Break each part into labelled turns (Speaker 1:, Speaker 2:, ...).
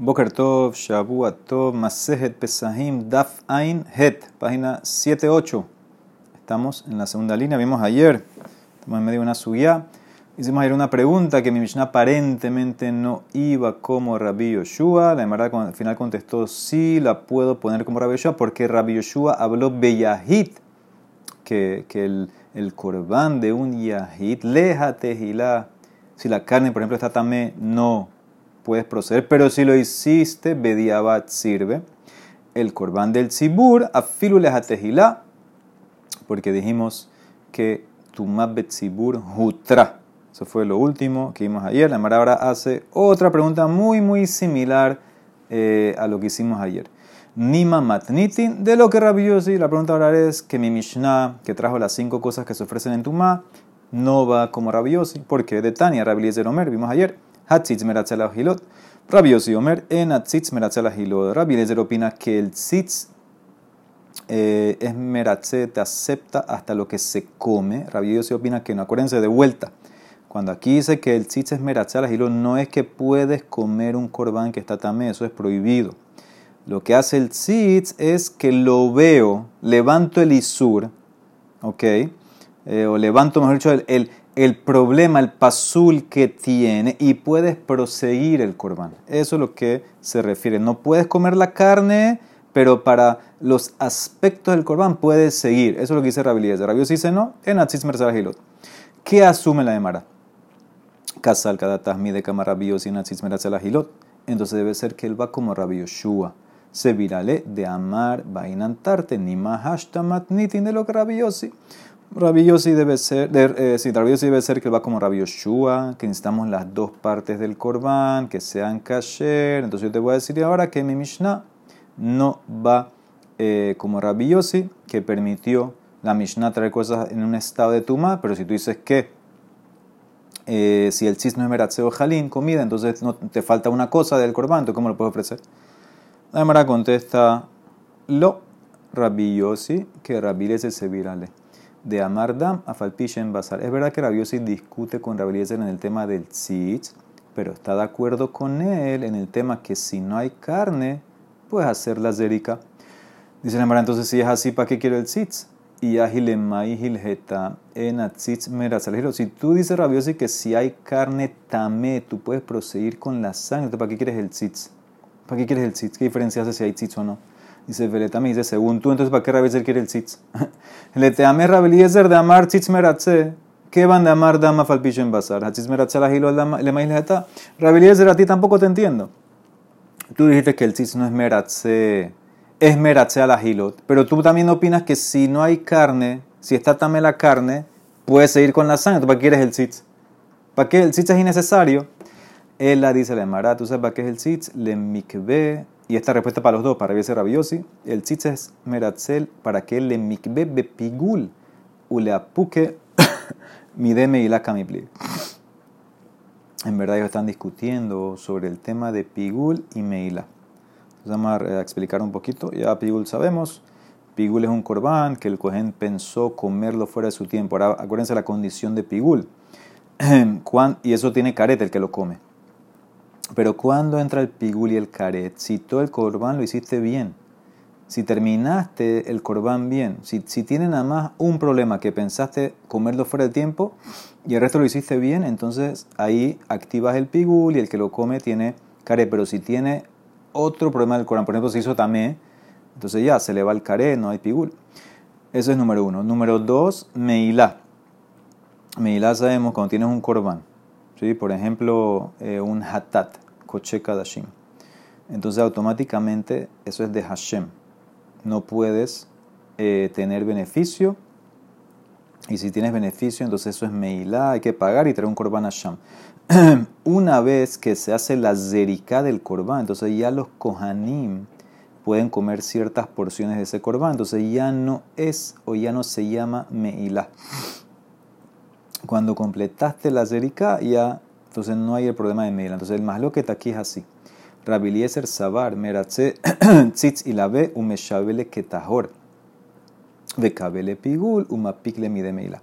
Speaker 1: Boker Tov, Shavua Tov, Pesahim, Daf Ain Het, página 7-8. Estamos en la segunda línea, vimos ayer, estamos en medio de una suya. Hicimos ayer una pregunta que mi Mishnah aparentemente no iba como Rabbi Yoshua. La Emara al final contestó, sí, la puedo poner como Rabbi Yoshua porque Rabbi Yoshua habló Beyahit, que, que el, el de un Yahit, leja tejilá, si la carne, por ejemplo, está tamé, no puedes proceder, pero si lo hiciste, Bediabat sirve. El corbán del Tzibur, afilu tejilá, porque dijimos que Tumab Betzibur Hutra. Eso fue lo último que vimos ayer. La ahora hace otra pregunta muy, muy similar eh, a lo que hicimos ayer. Nima matnitin, de lo que Rabbi Yossi, la pregunta ahora es que mi Mishnah, que trajo las cinco cosas que se ofrecen en Tumá, no va como Rabbi Yossi, porque de Tania, Omer, vimos ayer, Hatzitz meratzel hilot, Rabbi Yossi Omer, en Hatzitz meratzel hilot. Rabbi Eliezer opina que el tzitz eh, es meratze, te acepta hasta lo que se come. Rabbi Yossi opina que no, acuérdense de vuelta. Cuando aquí dice que el tzitz es meratze hilot, no es que puedes comer un corbán que está tamé, eso es prohibido. Lo que hace el tzitz es que lo veo, levanto el isur, ¿ok? Eh, o levanto, mejor dicho, el, problema, el pasul que tiene y puedes proseguir el corbán. Eso es lo que se refiere. No puedes comer la carne, pero para los aspectos del corbán puedes seguir. Eso es lo que dice Eliezer. Rabbi dice no, en Atzitz Hilot. ¿Qué asume la Emara? Casal cada tasmi de Kamarabíos y en Hilot. Entonces debe ser que él va como Rabbi Yoshua se virale de amar vainantarte ni mahashtamat nitin de lo que rabiosi. Rabiosi debe ser, de, eh, rabiosi debe ser que va como Rabbi que necesitamos las dos partes del corbán, que sean kasher. Entonces yo te voy a decir ahora que mi Mishnah no va eh, como Rabiosi, que permitió la Mishnah traer cosas en un estado de tuma, pero si tú dices que eh, si el chis no es meratzeo jalín, comida, entonces no, te falta una cosa del corbán, ¿cómo lo puedes ofrecer? La Gemara contesta, lo Rabbi que Rabbi se virale. De Amardam a en Basar. Es verdad que Rabbi discute con Rabbi en el tema del tzitz, pero está de acuerdo con él en el tema que si no hay carne, puedes hacer la zerika. Dice Gemara, entonces si es así, ¿para qué quiero el tzitz? Y ahilemai hilheta en tzitz merazalero. Si tú dices Rabbi que si hay carne tamé, tú puedes proseguir con la sangre, ¿para qué quieres el tzitz? ¿Para qué quieres el tzitz? ¿Qué diferencia hace si hay tzitz o no? Dice Veletami, dice, según tú, entonces ¿para qué Rabeliezer quiere el tzitz? Le te amé Rabeliezer de amar tzitz meratze. ¿Qué van de amar dama falpicho en bazar? Tzitz meratze la hilo le maíz lejeta. Rabeliezer, a ti tampoco te entiendo. Tú dijiste que el tzitz no es meratze, es meratze a la hilot. Pero tú también opinas que si no hay carne, si está tamé la carne, puedes seguir con la sangre. ¿Para qué quieres el tzitz? ¿Para qué el tzitz es innecesario? Él la dice la Emara, ¿tú sabes para qué es el tzitz? Le mikve, y esta respuesta para los dos, para Rabbi Rabiosi, el tzitz es meratzel para que le mikve bepigul, u le apuque mideme y la kamipli. En verdad ellos están discutiendo sobre el tema de pigul y meila. Vamos a explicar un poquito. Ya pigul sabemos. Pigul es un corbán que el cohen pensó comerlo fuera de su tiempo. Ahora acuérdense la condición de pigul. y eso tiene careta el que lo come. Pero cuando entra el pigul y el caret, si todo el corbán lo hiciste bien, si terminaste el corbán bien, si, si tiene nada más un problema que pensaste comerlo fuera de tiempo y el resto lo hiciste bien, entonces ahí activas el pigul y el que lo come tiene caret. Pero si tiene otro problema del corbán, por ejemplo, se hizo tamé, entonces ya se le va el caret, no hay pigul. Eso es número uno. Número dos, meilá. Meilá sabemos cuando tienes un corbán ¿sí? por ejemplo, eh, un hatat, koche kadashim. Entonces automáticamente eso es de Hashem. No puedes eh, tener beneficio. Y si tienes beneficio, entonces eso es Meilá, hay que pagar y traer un korban Hashem. Una vez que se hace la zerika del korban, entonces ya los kohanim pueden comer ciertas porciones de ese korban. Entonces ya no es o ya no se llama Meilá cuando completaste la zerika, ya, entonces no hay el problema de Meila. Entonces el más lo que está aquí es así. Rabilieser Sabar, Meratze, Tzitz y la ve, Umeshabele Ketahor. Bekabele Pigul, Umapikle Mide Meila.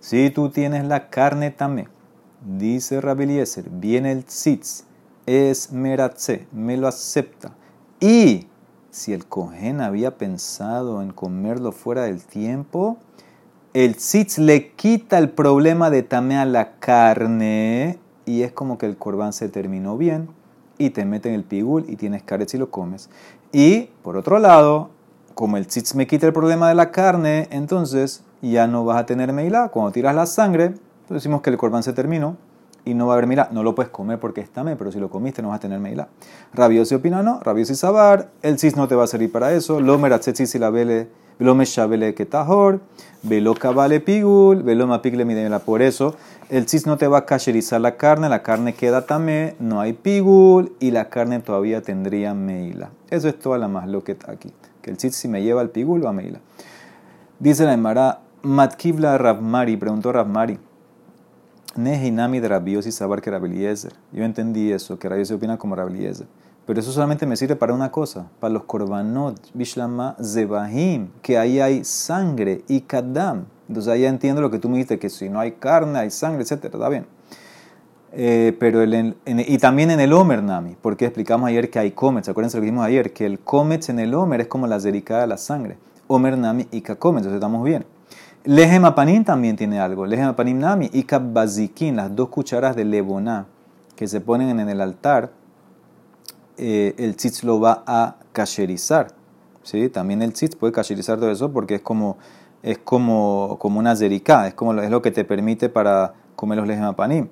Speaker 1: Si tú tienes la carne también, dice Rabilieser, viene el Tzitz es meratze, me lo acepta. Y si el cohen había pensado en comerlo fuera del tiempo, el tzitz le quita el problema de tamé a la carne y es como que el corbán se terminó bien y te mete en el pigul y tienes caret y lo comes. Y por otro lado, como el tzitz me quita el problema de la carne, entonces ya no vas a tener meilá. Cuando tiras la sangre, pues decimos que el corbán se terminó y no va a haber meilá. No lo puedes comer porque está me, pero si lo comiste no vas a tener meilá. Rabiosi opina no, rabiosi sabar, el tzitz no te va a servir para eso. Lo meratzet si la vele, meshabele ketajor, velo kabale pigul, velo mapigle midemela. Por eso el tzitz no te va a cacherizar la carne, la carne queda tamé, no hay pigul y la carne todavía tendría meila. Eso es toda la más lo que aquí. Que el tzitz si me lleva al pigul o a meila. Dice la Emara, Matkivla Ravmari, preguntó Ravmari. Nehinami de Sabar que. Yo entendí eso, que Rabiosi opina como Rabeliezer. Pero eso solamente me sirve para una cosa, para los korbanot, bishlama zebahim, que ahí hay sangre y kadam. Entonces ahí entiendo lo que tú me dijiste, que si no hay carne, hay sangre, etc. Está bien. Eh, pero el, y también en el Omer Nami, porque explicamos ayer que hay comets. Acuérdense lo que dijimos ayer, que el comets en el Omer es como la delicada de la sangre. Omer Nami y Kakomet, entonces estamos bien. Lejem apanim también tiene algo. Lejem apanim nami y bazikin, las dos cucharas de leboná que se ponen en el altar, eh, el tzitz lo va a cacherizar. ¿sí? También el tzitz puede cacherizar todo eso porque es como, es como, como una zericá, es, como, es lo que te permite para comer los lejem apanim,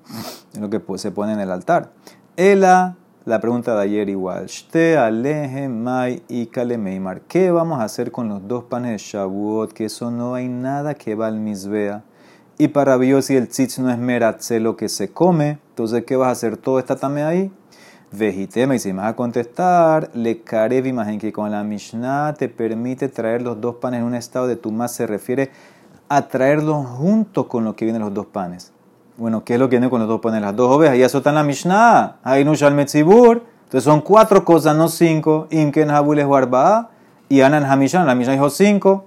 Speaker 1: es lo que se pone en el altar. Ela la pregunta de ayer igual. Shte mai y kalemeimar. ¿Qué vamos a hacer con los dos panes de Shavuot? Que eso no hay nada que va al misbea. Y para si el tzitz no es meratze lo que se come. Entonces, ¿qué vas a hacer? Todo está también ahí. Vejiteme, y si vas a contestar, le carev imagen que con la Mishnah te permite traer los dos panes en un estado de tumás, se refiere a traerlos junto con lo que vienen los dos panes. Bueno, ¿qué es lo que viene con los dos panes? Las dos ovejas. Y eso está en la Mishnah. Ainush al Metzibur. Entonces son cuatro cosas, no cinco. Imken Habules Warba'a. Y Anan Hamishan. La Mishnah dijo cinco.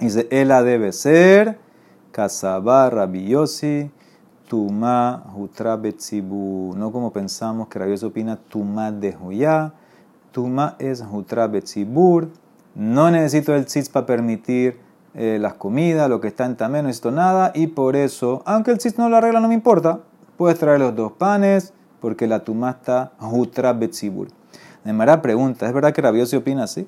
Speaker 1: Dice, ella debe ser. Kasabá Rabiosi. Tuma Hutra Betzibu. No como pensamos que Rabiosi opina Tuma de Huyá. Tuma es Hutra Betzibur. No necesito el tzitz para permitir eh, las comidas, lo que está en tamé, no necesito nada. Y por eso, aunque el cis no lo arregla, no me importa. Puedes traer los dos panes, porque la tumá está jutra betzibur. Demara pregunta, ¿es verdad que Rabiosi opina así?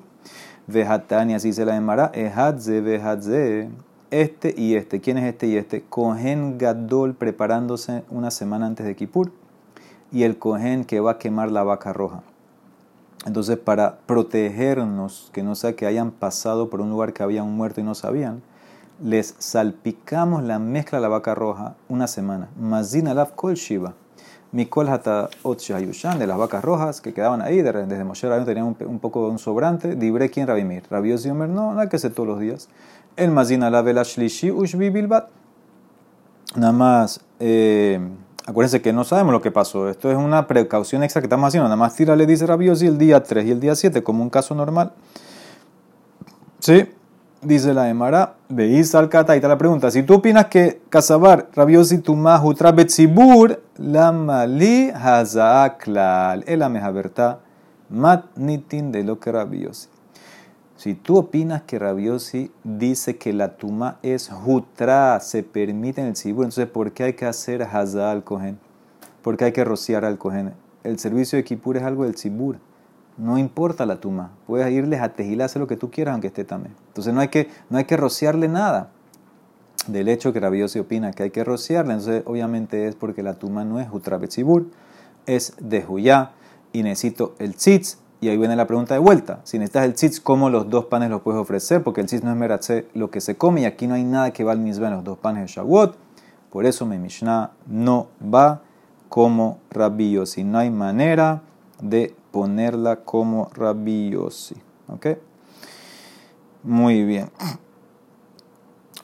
Speaker 1: Vejatani, así se la demara, ehadze, vejadze. Este y este, ¿quién es este y este? Cohen Gadol preparándose una semana antes de Kippur. Y el Cohen que va a quemar la vaca roja. Entonces, para protegernos, que no sea que hayan pasado por un lugar que había un muerto y no sabían, les salpicamos la mezcla de la vaca roja una semana. Mazina lav kol shiva. Mikol hata de las vacas rojas que quedaban ahí, desde Moshe Rabino tenían un, poco de un sobrante. Dibre quien Rabimir. Rabios Omer, no, no hay que hacer todos los días. El mazina lav el ashlishi ushbi bilbat. Nada más. Eh, Acuérdense que no sabemos lo que pasó. Esto es una precaución extra que estamos haciendo. Nada más tira le dice Rabiosi el día 3 y el día 7 como un caso normal. Sí, dice la Emara, veis al kata y te la pregunta. Si tú opinas que Casabar, Rabiosi, Tumah, Utra, Betzibur, la Mali, Hazaklal, el Amehaberta, Mat Nitin de lo que Rabiosi. Si tú opinas que Rabiosi dice que la tuma es jutra, se permite en el cibur, entonces ¿por qué hay que hacer hazá al cohen? ¿Por qué hay que rociar al cohen? El servicio de kipur es algo del cibur. No importa la tuma. Puedes irles a tejilá, hacer lo que tú quieras, aunque esté también. Entonces no hay que, no hay que rociarle nada. Del hecho que Rabiosi opina que hay que rociarle, entonces obviamente es porque la tuma no es jutra betzibur, es de huyá y necesito el tzitz y ahí viene la pregunta de vuelta. Si necesitas el tzitz, ¿cómo los dos panes los puedes ofrecer? Porque el tzitz no es meratze lo que se come y aquí no hay nada que va al mismo en los dos panes de Shavuot. Por eso mi Mishnah no va como Rabbi Yossi. No hay manera de ponerla como Rabbi Yossi. ¿Ok? Muy bien.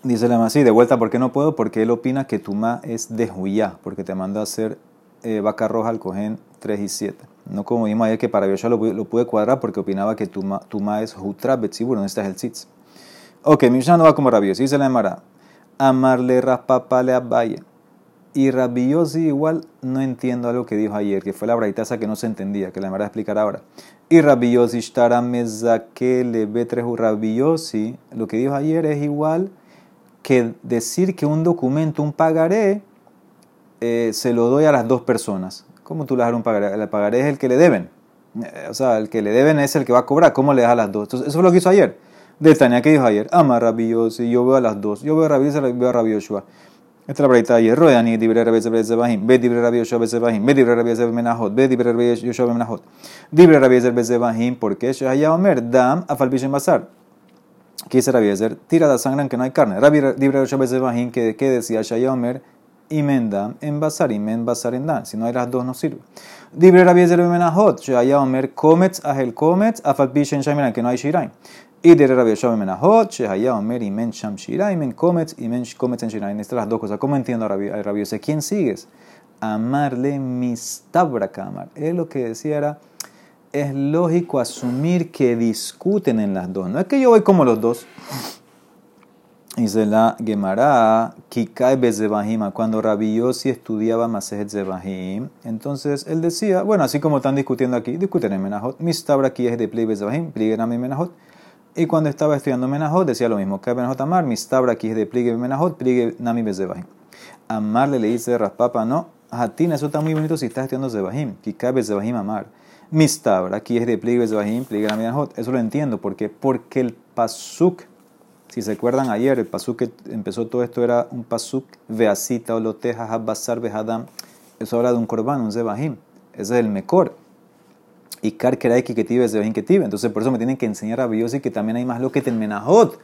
Speaker 1: Dice la así, de vuelta, ¿por qué no puedo? Porque él opina que Tumá es de Huyá, porque te manda a hacer eh, vaca roja al cogen 3 y 7. No como vimos ayer que para Yoshua lo, lo, pude cuadrar porque opinaba que Tuma, tuma es Hutra Betzibur, no está el Tzitz. Ok, Mishnah no va como rabioso. Dice la Emara. Amarle raspapale abaye. Y Rabbi igual no entiendo algo que dijo ayer, que fue la braitaza que no se entendía, que la voy a explicar ahora. Y Rabbi Yossi que le ve tres Rabbi Yossi, lo que dijo ayer es igual que decir que un documento, un pagaré, eh, se lo doy a las dos personas. ¿Cómo tú le das un pagaré? El pagaré es el que le deben. Eh, o sea, el que le deben es el que va a cobrar. ¿Cómo le das a las dos? Eso es lo que hizo ayer. De Tania, ¿qué dijo ayer? Ama Rabbi yo veo a las dos. Yo veo a Rabbi Yossi, veo a Rabbi. Esta es la braita ayer. Rodeani, dibre Rabbi Yossi, Bezebahim. Ve dibre Rabbi Yoshua, Bezebahim. Ve dibre Rabbi Yossi, Menahot. Ve dibre Rabbi Yoshua, Menahot. Dibre Rabbi Yossi, Bezebahim. ¿Por qué? Shehaya Omer, Dam, Afalpishem Basar. ¿Qué dice Rabbi Yossi? Tira la sangre que no hay carne. Rabbi dibre Yoshua, Bezebahim, que decía Shehaya Omer, Imendam, en Basar, Imen Basar en Dan. Si no hay las dos, no sirve. Dibre Rabbi Yezer Menahot, Shaya Omer Kometz Ahel Kometz, Afalpi Shen Shamiran, que no hay Shiraim. Y de Rabbi Yeshua Menahot, Shaya Omer Imen Sham Shiraim, en Kometz, Imen Kometz en Shiraim. Estas las dos cosas. ¿Cómo entiendo a Rabbi, Yosef? ¿Quién sigues? Amarle mistabra kamar. Él lo que decía era, es lógico asumir que discuten en las dos. No es que yo voy como los dos. Dice la Gemara, Kikai Bezebahim, cuando Rabbi Yossi estudiaba Masejet Zebahim, entonces él decía, bueno, así como están discutiendo aquí, discuten en Menajot, Mistabra aquí es de Pli Bezebahim, Pligenami Menajot. Y cuando estaba estudiando Menajot decía lo mismo, Kai Menajot Amar, Mistabra aquí de Pligue Menajot, Pligenami Bezebahim. Amarle le dice Raspapa, no, Hatina, eso está muy bonito si estás estudiando Zebahim, Kikai Bezebahim Amar. Mistabra aquí es de Pli Bezebahim, Pligenami Menajot. Eso lo entiendo, ¿por qué? Porque el Pasuk si se acuerdan ayer, el pasuk que empezó todo esto era un pasuk veasita, oloteja, habasar, behadam. Eso habla de un korban, un zebahim. Ese es el mejor. Y kar kerai que tive, zebahim que tive. Entonces por eso me tienen que enseñar a y que también hay más lo que en menajot.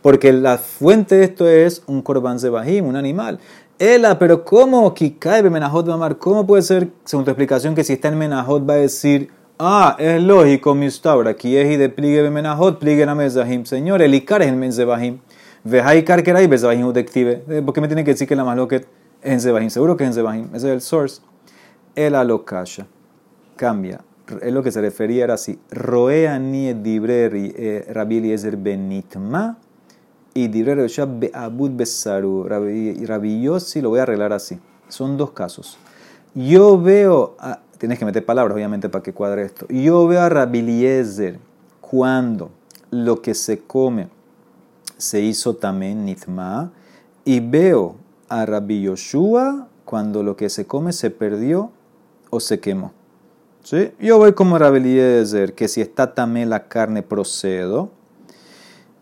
Speaker 1: Porque la fuente de esto es un korban zebahim, un animal. Ela, pero ¿cómo? Kikai menajot mamar. ¿Cómo puede ser, según tu explicación, que si está en menajot va a decir Ah, es lógico, mi mistabra. Aquí es y de pligue bemenajot, pligue na mezahim. Señor, el ikar es el menzebahim. Veja ikar que era y bezahim udective. Eh, ¿Por qué me tiene que decir que la loca es en zebahim? Seguro que es en zebahim. Ese es el source. El alokasha. Cambia. Es lo que se refería era así. Roea ni dibreri eh, Rabbi Eliezer benitma y dibreri beabud besaru. Rabbi Yossi lo voy a arreglar así. Son dos casos. Yo veo... Tienes que meter palabras, obviamente, para que cuadre esto. Yo veo a Rabiliezer cuando lo que se come se hizo también nitma. Y veo a Rabbi Yoshua cuando lo que se come se perdió o se quemó. ¿Sí? Yo voy como Rabiliezer, que si está también la carne procedo.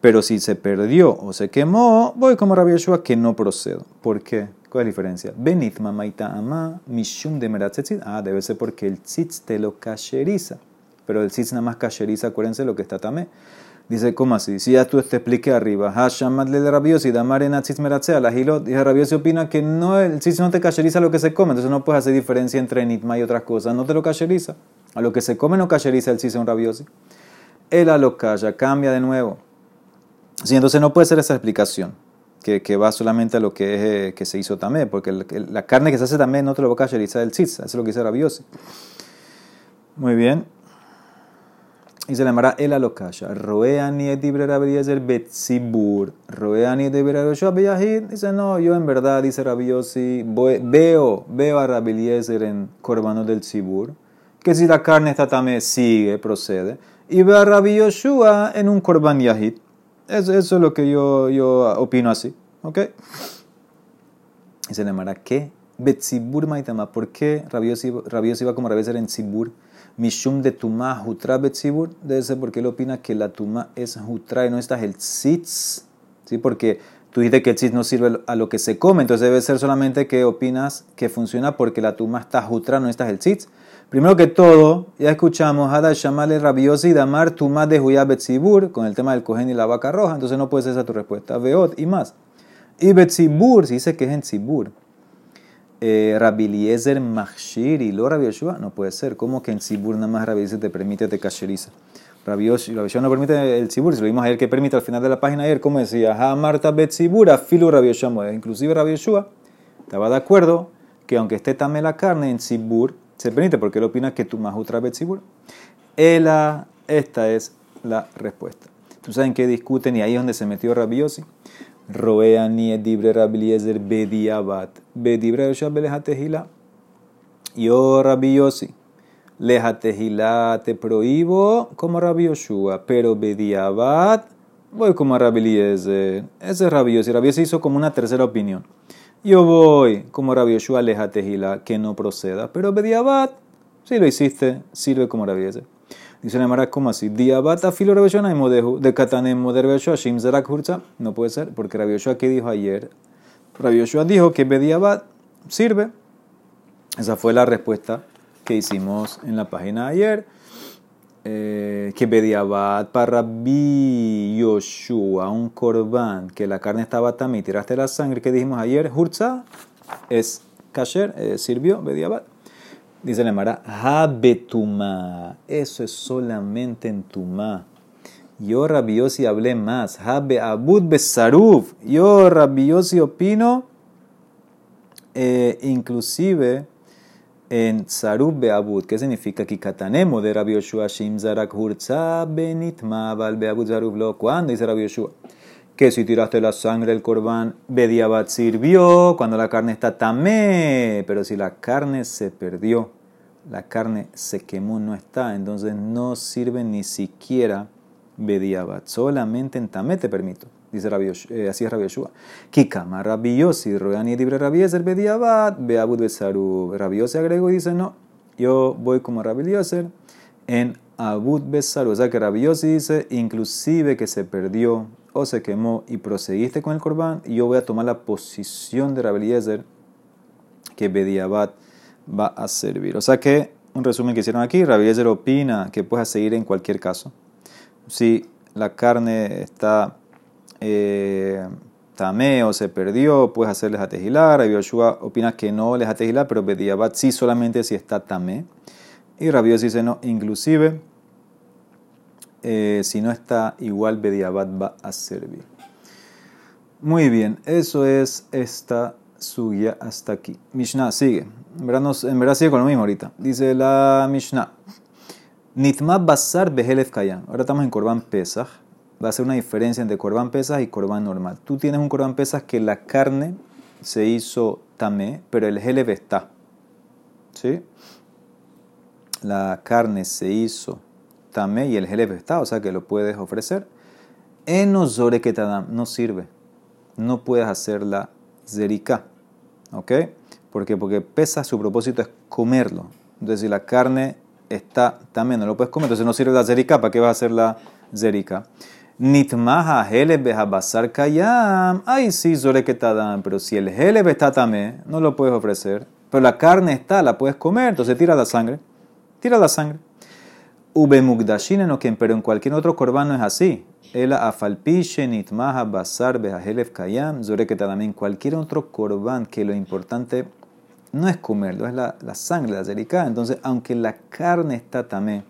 Speaker 1: Pero si se perdió o se quemó, voy como Rabbi Yoshua que no procedo. ¿Por qué? ¿Cuál es la diferencia? Benit mamaita ama mishum de meratzetzit. Ah, debe ser porque el tzitz te lo cacheriza. Pero el tzitz nada más cacheriza, acuérdense lo que está tamé. Dice, ¿cómo así? Si ya tú te expliqué arriba, Hashamad le rabiosi, damar en tzitz meratzea, la hilot. Dice, rabiosi opina que no, el tzitz no te cacheriza lo que se come, entonces no puedes hacer diferencia entre nitma y otras cosas. No te lo cacheriza. A lo que se come no cacheriza el tzitz un rabiosi. El alokaya cambia de nuevo. Sí, entonces no puede ser esa explicación que, va solamente a lo que, es, eh, que se hizo también, porque la carne que se hace también no te lo va a cacherizar el tzitz, eso es lo que dice Rabiosi. Muy bien. Y se llamará el alokasha. Roeani edibre rabiezer betzibur. Roeani edibre rabiezer Dice, no, yo en verdad, dice Rabiosi, veo, veo a Rabiezer en Corbano del Tzibur, que si la carne está también sigue, procede. Y veo a Rabioshua en un Corban Yahid. Eso, eso es lo que yo, yo opino así. ¿Ok? Y se llamará ¿qué? Betzibur Maitama. ¿Por qué Rabiosi iba como Rabiosi era en Tzibur? Mishum de Tumá Hutra Betzibur. Debe ser porque él opina que la Tumá es Hutra y no está el Tzitz. ¿Sí? Porque tú dices que el Tzitz no sirve a lo que se come. Entonces debe ser solamente que opinas que funciona porque la Tumá está Hutra, no está el Tzitz. Primero que todo, ya escuchamos Hada Shamale Rabiosi Damar Tumá de Huyá Betzibur con el tema del cohen y la vaca roja, entonces no puede ser esa tu respuesta. Veot y más. Y Betzibur, si dice que es en Tzibur. Eh, Rabiliezer Machshir y lo Rabbi no puede ser. ¿Cómo que en Tzibur nada más Rabbi te permite te cacheriza? Rabbi Yoshua no permite el Tzibur, si lo vimos ayer que permite al final de la página ayer, ¿cómo decía? Ha Marta Betzibur, afilu Rabbi Inclusive Rabbi estaba de acuerdo que aunque esté también la carne en Tzibur, se permite porque él opina que tu mahutra betzibur. Ela, esta es la respuesta. ¿Tú sabes en qué discuten? Y ahí es donde se metió Rabiosi. Roea ni edibre Rabeliezer bediabat. Bedibre Yoshua belejatehila. Yo rabiosi. Lejatehila te prohíbo como Rabbi Yoshua, pero bediabat voy como Rabeliezer. Ese es rabiosi. Rabiosi hizo como una tercera opinión. Yo voy como Rabbi Yoshua lejatehila, que no proceda, pero bediabat, si lo hiciste, sirve como Rabeliezer. Dice la ¿cómo así? Diabata filo Rabioshua y modeju, de katanem moder Rabioshua, shim zarak hurza. No puede ser, porque Rabbi Yoshua, ¿qué dijo ayer? Rabbi Yoshua dijo que bediabat sirve. Esa fue la respuesta que hicimos en la página de ayer. Eh, que bediabat para Rabbi Yoshua, un corbán, que la carne estaba también, tiraste la sangre que dijimos ayer, hurza, es kasher, eh, sirvió, bediabat. Dice la Mara, Habetuma. Eso es solamente en Tuma. Yo rabiosi hablé más. Habe abud besaruf. Yo rabiosi opino, eh, inclusive en saruf beabud. ¿Qué significa? Kikatanemo de Rabbi Yoshua Shim Zarak Hurza benitma val beabud zaruf lo. ¿Cuándo dice Rabbi Yoshua? Que si tiraste la sangre del corbán, bediabat sirvió cuando la carne está tamé. Pero si la carne se perdió, la carne se quemó, no está, entonces no sirve ni siquiera bediabat. Solamente en tamé te permito. Dice Rabbi eh, así es Rabbi Yoshua. Kikama Rabbi Yossi, Rabbi bediabat, beabud besaru. Rabbi Yossi agregó y dice, no, yo voy como Rabbi en abud besaru. O sea que Rabbi dice, inclusive que se perdió se quemó y proseguiste con el corbán, yo voy a tomar la posición de Rabbi Yeser que bediabat va a servir. O sea que, un resumen que hicieron aquí, Rabbi Yezer opina que puedes seguir en cualquier caso. Si la carne está eh, tamé o se perdió, puedes hacerles atejilar. Rabbi Yoshua opina que no les atejilar, pero Bediabat sí solamente si está tamé. Y Rabbi dice no, inclusive eh, si no está igual Bediabat va a servir. Muy bien, eso es esta suya hasta aquí. Mishnah sigue. En verdad, nos- en verdad sigue con lo mismo ahorita. Dice la Mishnah. Nitma basar behelef kayan. Ahora estamos en Korban Pesach. Va a ser una diferencia entre Korban Pesach y Korban normal. Tú tienes un Korban Pesach que la carne se hizo tamé, pero el helef está. ¿Sí? La carne se hizo y el helef está, o sea que lo puedes ofrecer. Enozore que no sirve. No puedes hacer la zerika. ¿Ok? ¿Por qué? Porque pesa, su propósito es comerlo. Entonces, si la carne está también, no lo puedes comer, entonces no sirve la zerika. ¿Para qué vas a hacer la zerika? Nitmaha heleb behabasar kayam. Ay, sí, zore que Pero si el heleb está también, no lo puedes ofrecer. Pero la carne está, la puedes comer, entonces tira la sangre. Tira la sangre. Ube mugdashin enoken, pero en cualquier otro corbán no es así. Ela afalpishe nitmaha basar behahelef kayam En cualquier otro corbán que lo importante no es comerlo, es la, la sangre, la zerika. Entonces, aunque la carne está tamé,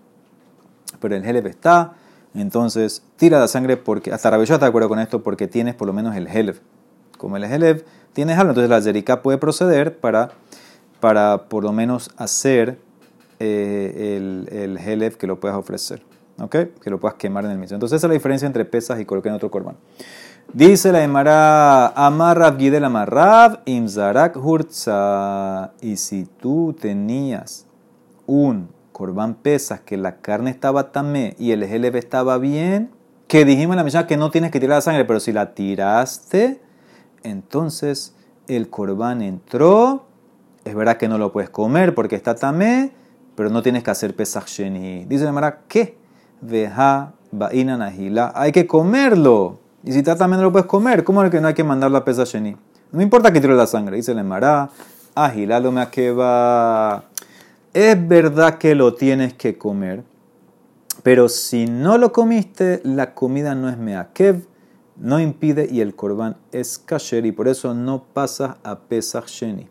Speaker 1: pero el helef está, entonces tira la sangre porque, hasta Yoshua está de acuerdo con esto, porque tienes por lo menos el helef. Como el helef tienes algo, entonces la zerika puede proceder para, para por lo menos hacer eh, el, el que lo puedas ofrecer. ¿Ok? Que lo puedas quemar en el mismo. Entonces esa es la diferencia entre pesas y colocar en otro corbán. Dice la Emara, Amarrab Gidel Amarrab, Imzarak Hurza. Y si tú tenías un corbán pesas que la carne estaba tamé y el helef estaba bien, que dijimos en la misión que no tienes que tirar la sangre, pero si la tiraste, entonces el corbán entró. Es verdad que no lo puedes comer porque está tamé, pero no tienes que hacer pesach sheni. Dice la Emara, ¿qué? Veja ba'ina nahila. Hay que comerlo. Y si está también no lo puedes comer, ¿cómo es que no hay que mandarlo a pesach sheni? No importa que tire la sangre. Dice la Emara, agila lo me va. Es verdad que lo tienes que comer, pero si no lo comiste, la comida no es meakev, no impide y el corbán es kasher y por eso no pasas a pesach sheni.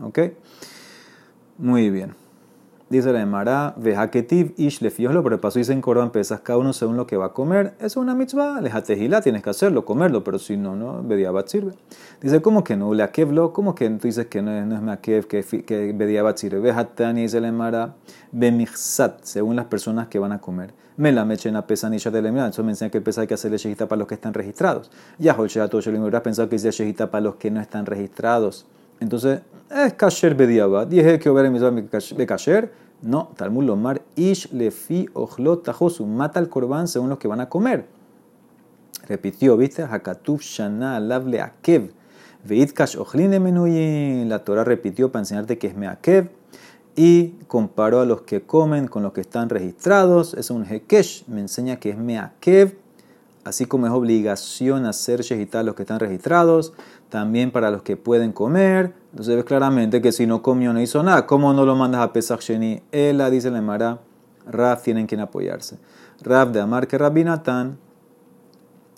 Speaker 1: ¿Ok? Muy bien. Dice la Emara, vejaketiv ish lefioslo, pero el paso dice en Corban pesas cada uno según lo que va a comer. Es una mitzvah, lejatejila, tienes que hacerlo, comerlo, pero si no, no, bediabat sirve. Dice, ¿cómo que no? Leakevlo, ¿cómo que tú dices que no es, no es meakev, que, que bediabat sirve? Vejatani, dice la Emara, bemixat, según las personas que van a comer. Me la mechen a pesa nisha de la Eso me enseña que el pesa hay que hacerle shejita para los que están registrados. Ya, José, a todo yo le hubiera pensado que dice shejita para los que no están registrados. Entonces, es kasher bediaba. Dije que ober de kasher. No, Talmud lomar ish lefi ochlot tajosu. Mata al corbán según los que van a comer. Repitió, ¿viste? Hakatuf shana alable akev. Veit kash ochline menuyin. La Torah repitió para enseñarte que es meakev. Y comparó a los que comen con los que están registrados. Es un hekesh. Me enseña que es meakev así como es obligación hacer shehita a los que están registrados, también para los que pueden comer. Entonces ves claramente que si no comió no hizo nada. ¿Cómo no lo mandas a Pesach Sheni? Ella dice la Emara, Raf tienen quien apoyarse. Raf de Amar que Rabinatán,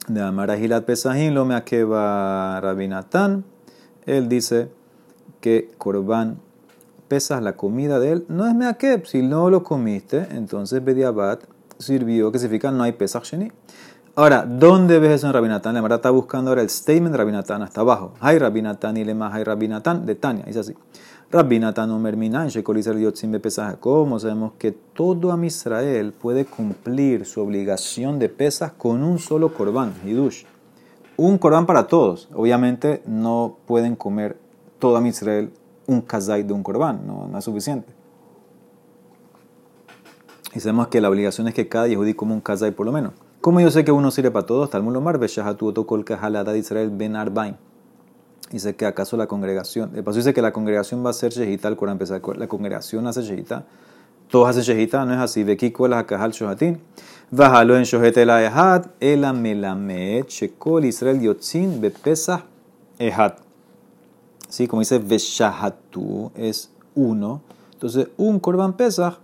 Speaker 1: de Amar Agilat Pesajim, lo me akeba Rabinatán. Él dice que Corban pesas la comida de él, no es meakeb. Si no lo comiste, entonces Bediabat sirvió, que significa no hay Pesach Sheni. Ahora, ¿dónde ves eso en Rabinatán? La verdad está buscando ahora el statement de Rabinatán hasta abajo. Hay Rabinatán y lema hay Rabinatán de Tania. Dice así. Rabinatán Omer Minan, Shekolizer Yotzim Pesaj. ¿Cómo sabemos que todo Am Israel puede cumplir su obligación de pesas con un solo corbán, Hidush? Un corbán para todos. Obviamente no pueden comer todo Am Israel un kazay de un corbán, no, es suficiente. Y sabemos que la obligación es que cada yehudí coma un kazay por lo menos. ¿Cómo yo sé que uno sirve para todos? Talmud Lomar, de Israel Ben Arbain. Dice que acaso la congregación, el paso dice que la congregación va a ser shehita al Corán, la congregación hace shehita, todos hacen shehita, no es así, Bekiko la Kahal Shohatin, Vajalo en Shohet el Ehad, Ela Melamed, Shekol Israel Yotzin, Bepesah Ehad. Sí, como dice Beshahatu, es uno. Entonces, un Corban Pesach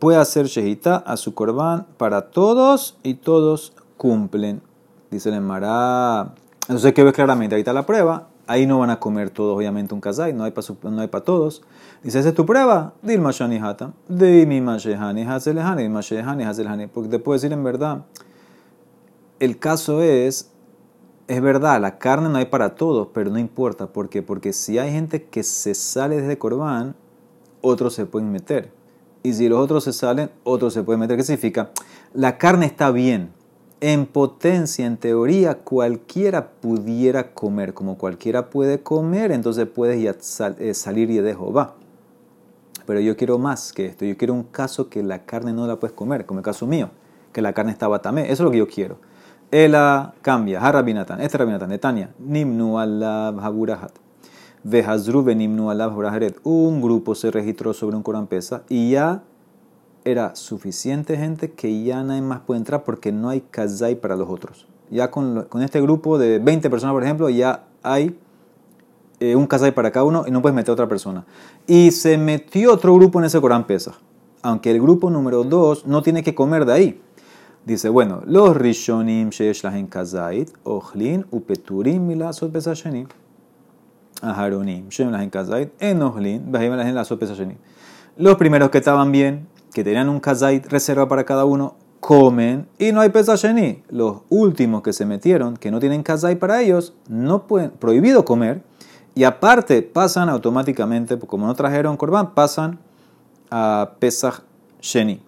Speaker 1: puede hacer shehita a su corbán para todos y todos cumplen. Dice el Emara. Entonces, que ves claramente? Ahí está la prueba. Ahí no van a comer todos, obviamente, un kazay, no hay para no hay para todos. Dice, esa es tu prueba. Dilma shani hata. Dimi mashehani hazelehani. Mashehani hazelehani. Porque te puedo decir en verdad, el caso es, es verdad, la carne no hay para todos, pero no importa. ¿Por qué? Porque si hay gente que se sale desde corbán, otros se pueden meter y si los otros se salen, otros se pueden meter. ¿Qué significa? La carne está bien. En potencia, en teoría, cualquiera pudiera comer. Como cualquiera puede comer, entonces puedes eh, salir y de Jehová. Pero yo quiero más que esto. Yo quiero un caso que la carne no la puedes comer, como el caso mío, que la carne estaba tamé. Eso es lo que yo quiero. Ela cambia. Harabinatan. Este Rabinatan. De Tania. Nimnu alab haburahat. Un grupo se registró sobre un Corán Pesa y ya era suficiente gente que ya nadie más puede entrar porque no hay kazai para los otros. Ya con, con este grupo de 20 personas, por ejemplo, ya hay eh, un kazai para cada uno y no puedes meter a otra persona. Y se metió otro grupo en ese Corán Pesa. Aunque el grupo número 2 no tiene que comer de ahí. Dice, bueno, los Rishonim Sheesh Lahen Kazait, Ochlin, Upeturim, Milasot Pesashenim. Los primeros que estaban bien, que tenían un kazait reserva para cada uno, comen y no hay pesasheni. Los últimos que se metieron, que no tienen kazait para ellos, no pueden, prohibido comer. Y aparte pasan automáticamente, como no trajeron korban, pasan a Pesach Sheni.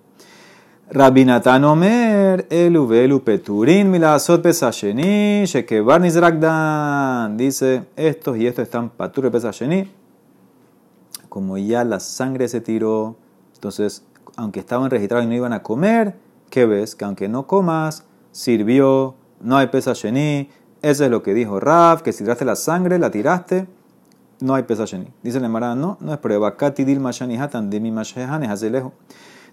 Speaker 1: Rabbi Natan Omer, Elu Velu Peturin Milasot Pesasheni, Shekebar Nizragdan. Dice, estos y estos están Patur Pesasheni. Como ya la sangre se tiró, entonces, aunque estaban registrados y no iban a comer, ¿qué ves? Que aunque no comas, sirvió, no hay Pesasheni. Eso es lo que dijo Raf, que si tiraste la sangre, la tiraste, no hay Pesasheni. Dice el Emara, no, no es prueba. Kati dil mashani hatan de mi mashehan es lejos.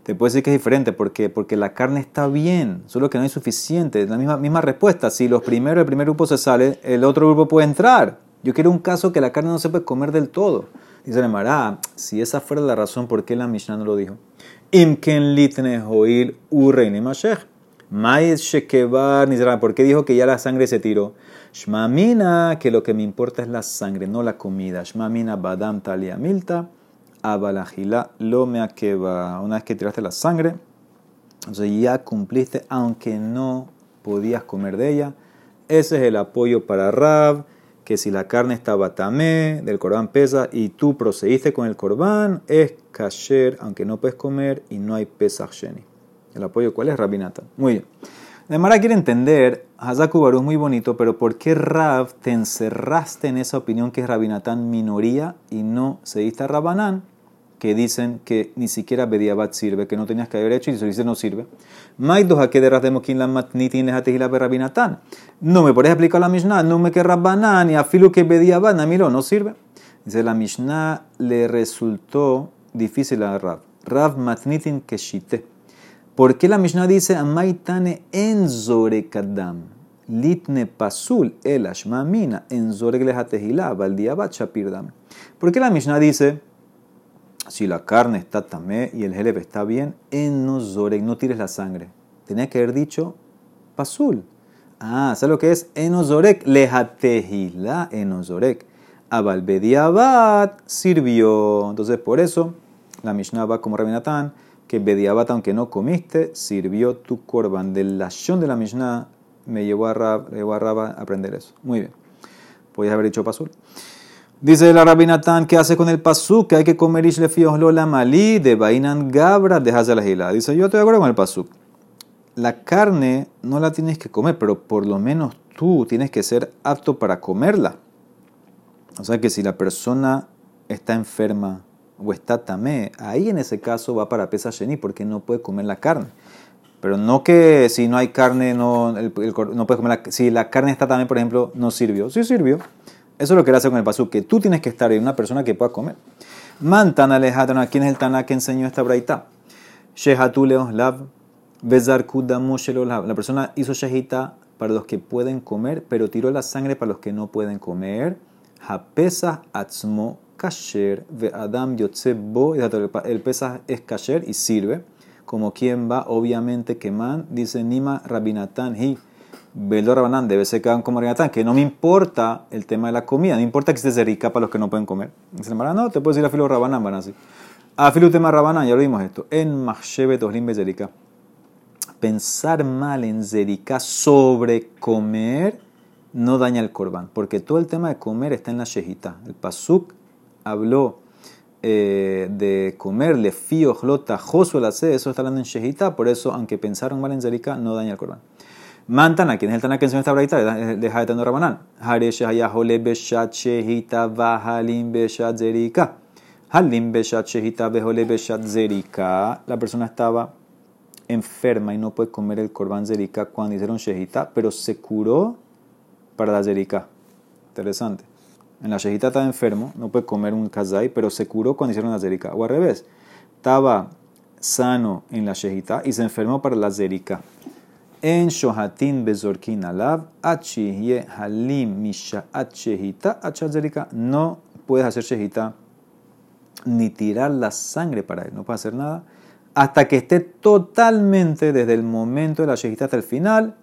Speaker 1: Te puede decir que es diferente porque, porque la carne está bien, solo que no hay suficiente. Es la misma, misma respuesta. Si los primeros, el primer grupo se sale, el otro grupo puede entrar. Yo quiero un caso que la carne no se puede comer del todo. Dice el Mará, si esa fuera la razón, ¿por qué la Mishnah no lo dijo? Imken litne hoil ¿Por qué dijo que ya la sangre se tiró? Shmamina, que lo que me importa es la sangre, no la comida. Shmamina badam talia milta. Abalajila lo me. Una vez que tiraste la sangre, entonces ya cumpliste, aunque no podías comer de ella. Ese es el apoyo para Rab, que si la carne estaba tamé, del corbán pesa, y tú procediste con el corbán, es kasher, aunque no puedes comer, y no hay pesach sheni. ¿El apoyo cuál es? Rabinata. Muy bien. Mara quiere entender, Hazaku Baru es muy bonito, pero ¿por qué Rav te encerraste en esa opinión que es Rabinatán minoría y no seguiste a Rabanán? que dicen que ni siquiera Bediabat sirve, que no tenías que haber hecho y si dice no sirve. No me puedes explicar la Mishnah, no me que Rabbanán y afilu que Bediabat, miro, no sirve. Dice la Mishnah le resultó difícil a Rav. Rav matnitin que shite. ¿Por qué la Mishnah dice Amaitane en Zorekadam? Litne pasul el ashmamina en shapirdam. ¿Por qué la Mishnah dice si la carne está tamé y el helep está bien, en no no tires la sangre. Tenía que haber dicho pasul. Ah, ¿sabes lo que es? Enozorek, lejatehila enozorek. Abalbediabat sirvió. Entonces, por eso, la Mishnah va como Rabinatán, que Bediabat, aunque no comiste, sirvió tu korban. Del lashon de la Mishnah me llevó a Rab, llevó a, aprender eso. Muy bien. Podías haber dicho pasul. Dice la Rabinatán, ¿qué hace con el pasuk? Que hay que comer ishlefios lola malí de bainan gabra de la Dice, yo de acuerdo con el pasuk. La carne no la tienes que comer, pero por lo menos tú tienes que ser apto para comerla. O sea que si la persona está enferma o está tamé, ahí en ese caso va para pesa sheni porque no puede comer la carne. Pero no que si no hay carne, no, no puedes comer la Si la carne está tamé, por ejemplo, no sirvió. Sí sirvió. Eso es lo que él hace con el pasú, que tú tienes que estar en una persona que pueda comer. Mantan alejatana, ¿quién es el Tana que enseñó esta braita? Shehatu lav, bezar. La persona hizo shehita para los que pueden comer, pero tiró la sangre para los que no pueden comer. Hapesa atzmo kasher, ve adam yotzebo, el pesa es kasher y sirve. Como quien va, obviamente, queman, dice Nima Rabinatan hi Velo Rabanán debe ser que como Rabanán, que no me importa el tema de la comida, no importa que esté rica para los que no pueden comer. Dice no, te puedes ir a filo Rabanán, van así. A filo tema Rabanán, ya lo vimos esto. En Machshebe Toslim Bezerika. Pensar mal en Zerika sobre comer no daña el corbán, porque todo el tema de comer está en la shejita. El Pasuk habló eh, de comer, le fío, jlota, josuel, eso está hablando en shejita, por eso, aunque pensaron mal en Zerika, no daña el corbán. Mantana, ¿quién es el Tana que enseñó esta braita? Deja de tener Rabanán. Hare Shehayahole Beshat Shehita Vahalim Beshat Zerika. Halim Beshat Shehita Behole Beshat Zerika. La persona estaba enferma y no puede comer el korban Zerika cuando hicieron Shehita, pero se curó para la Zerika. Interesante. En la Shehita estaba enfermo, no puede comer un kazai, pero se curó cuando hicieron la Zerika. O al revés, estaba sano en la Shehita y se enfermó para la Zerika en shohatin bezorkin alav, ye halim misha shehita achazerika. No puedes hacer shehita ni tirar la sangre para él, no puedes hacer nada hasta que esté totalmente desde el momento de la shehita hasta el final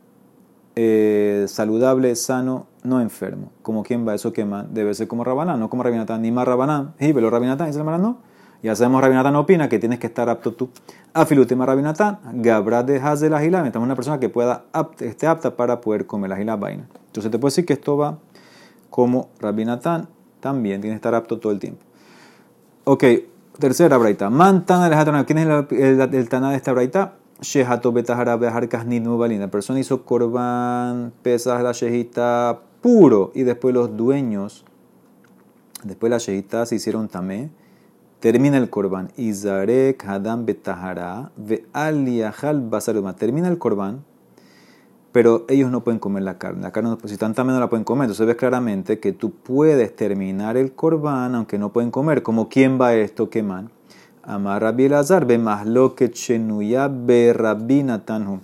Speaker 1: eh, saludable, sano, no enfermo. Como quien va eso quema, debe ser como Rabanán, no como Rabinatán, ni más Rabanán. Y pero Rabinatán, dice el no. Ya sabemos, Rabinatán opina que tienes que estar apto tú. Afilutema Rabinatán, Gabra de la Gila, estamos una persona que pueda esté apta para poder comer la Gila vaina. Entonces te puedo decir que esto va como Rabinatán, también tiene que estar apto todo el tiempo. Ok, tercera braita. Mantan alejatana. ¿Quién es el, el, taná de esta braita? Shehato betahara beharkas nubalina. La persona hizo korban, pesas la shejita puro y después los dueños, después la shejita se hicieron tamé Termina el korban. Izarek hadam betahara ve basaruma. Termina el korban, pero ellos no pueden comer la carne. La carne, no, si están también no la pueden comer. Entonces ves claramente que tú puedes terminar el korban aunque no pueden comer. Como quién va esto, queman. Amar Rabbi Elazar, lo que chenuya be Rabbi Natanhu.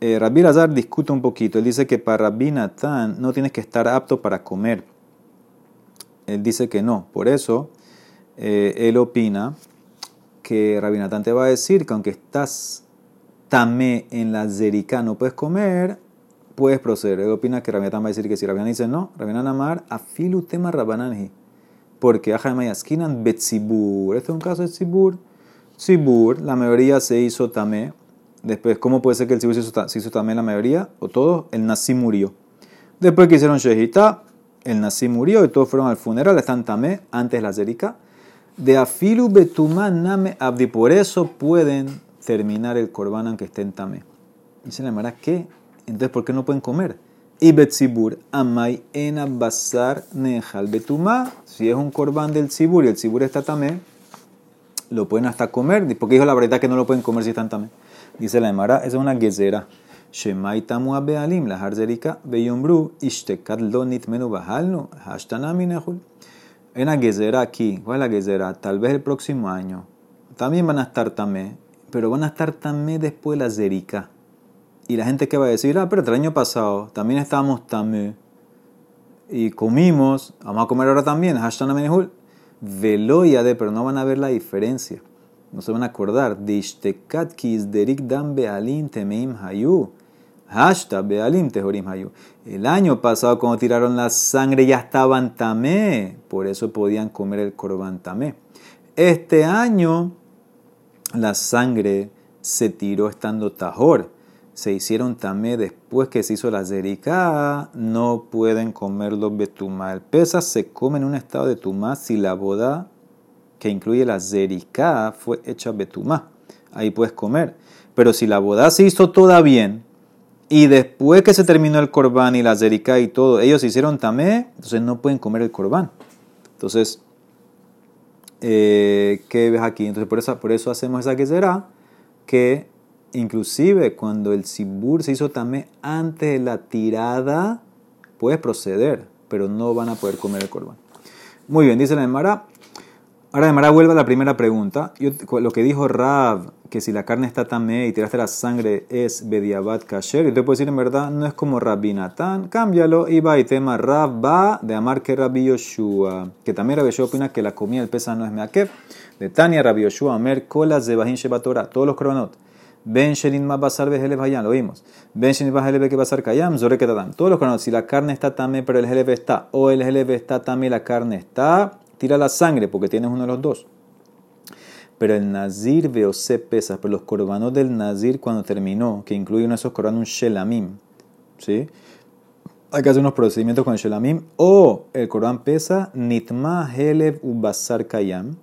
Speaker 1: Eh, Rabbi Elazar discute un poquito. Él dice que para Rabbi Natan no tienes que estar apto para comer. Él dice que no. Por eso eh, él opina que Rabinatán te va a decir que aunque estás tamé en la zerika no puedes comer, puedes proceder. Él opina que Rabinatán va a decir que si Rabinatán dice no, Rabinatán amar afilu tema rabananji. Porque Ajamayaskinan Betzibur. Este es un caso de Tzibur. Tzibur, la mayoría se hizo tamé. Después, ¿cómo puede ser que el Tzibur se hizo, se tamé la mayoría? O todos, el Nasi murió. Después que hicieron Shehita, el Nasi murió y todos fueron al funeral, están tamé antes la Zerika. De afilu betumá name abdi. Por eso pueden terminar el korban aunque estén tamé. Dice la Mara, ¿qué? Entonces, ¿por qué no pueden comer? Y betzibur, amay en basar nejal betumá. Si es un korban del tzibur y el tzibur está tamé, lo pueden hasta comer. Porque dijo la verdad que no lo pueden comer si están tamé. Dice la Mara, esa es una gezera. Shemai tamu bealim, la harzerika, beyombru, ishtekat lo nitmenu bahalnu, hashtanami. Hay una gezera aquí. ¿Cuál es la gezera? Tal vez el próximo año. También van a estar tamé, pero van a estar tamé después de la zerika. Y la gente que va a decir, ah, pero el año pasado también estábamos tamé y comimos, vamos a comer ahora también, hashtag amenehul. de, pero no van a ver la diferencia. No se van a acordar. Dishtekat kis derik bealim temeim hayu. Hashtag bealim tehorim hayu. El año pasado, cuando tiraron la sangre, ya estaban tamé. Por eso podían comer el korban tamé. Este año, la sangre se tiró estando tajor se hicieron tamé después que se hizo la zerika, no pueden comerlo betumá. El pesa se come en un estado de tumá si la boda que incluye la zerika fue hecha betumá. Ahí puedes comer. Pero si la boda se hizo toda bien y después que se terminó el corbán y la zerika y todo, ellos hicieron tamé, entonces no pueden comer el corbán. Entonces, eh, ¿qué ves aquí? Entonces por eso, por eso hacemos esa que será que Inclusive cuando el sibur se hizo también antes de la tirada, puedes proceder, pero no van a poder comer el corbán. Muy bien, dice la Emara. Ahora Emara vuelve a la primera pregunta. lo que dijo Rav, que si la carne está tamé y tiraste la sangre es bediabat kasher, yo te puedo decir en verdad, no es como Rabinatán, cámbialo y va y tema Rav va de amar que Rabbi Yoshua, que también Rabbi Yoshua opina que la comida del pesa no es meakev. De Tania Rabbi Yoshua, Amer, colas de Bajín Shebatora, todos los korbanot Ben Shelin más basar Bejeleb Hayan, lo vimos. Ben Shelin más Heleb que basar Kayam, Zore Ketadam. Todos los conocen. Si la carne está tamé, pero el Heleb está, o el Heleb está tamé, la carne está, tira la sangre porque tienes uno de los dos. Pero el Nazir se pesa, pero los corbanos del Nazir cuando terminó, que incluye uno esos corbanos, un Shelamim, ¿sí? Hay que hacer unos procedimientos con el Shelamim, o el corban pesa, Nitma Heleb Ubasar Kayam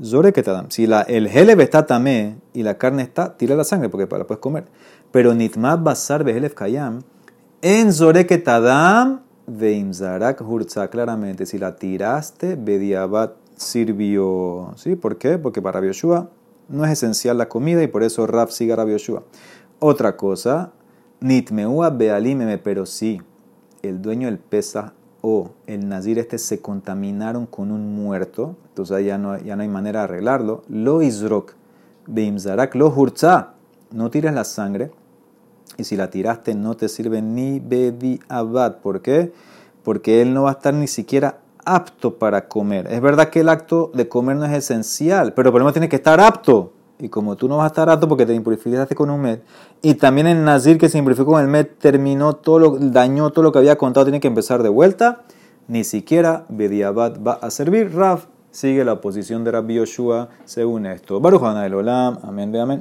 Speaker 1: Zore Si la, el heleb está tamé y la carne está, tira la sangre porque la puedes comer. Pero nitmat basar behelef kayam. En zore ketadam veimzarak hurza. Claramente, si la tiraste, bediabat sirvió. ¿Sí? ¿Por qué? Porque para Yoshua no es esencial la comida y por eso Rab sigue a Yoshua. Otra cosa, nitmeua bealimeme, pero sí, el dueño del pesa o el nazir este se contaminaron con un muerto, entonces ya no, ya no hay manera de arreglarlo. Lo isrok, beimzarak, lo hurza, no tires la sangre, y si la tiraste no te sirve ni bedi abad. ¿Por qué? Porque él no va a estar ni siquiera apto para comer. Es verdad que el acto de comer no es esencial, pero por lo menos tiene que estar apto. Y como tú no vas a estar apto porque te impurificaste con un med, y también el nazir que se impurificó con el med terminó todo lo, dañó todo lo que había contado, tiene que empezar de vuelta. Ni siquiera Bediabad va a servir. Raf sigue la posición de Rabbi Yoshua según esto. Baruch del Olam. Amén, amén.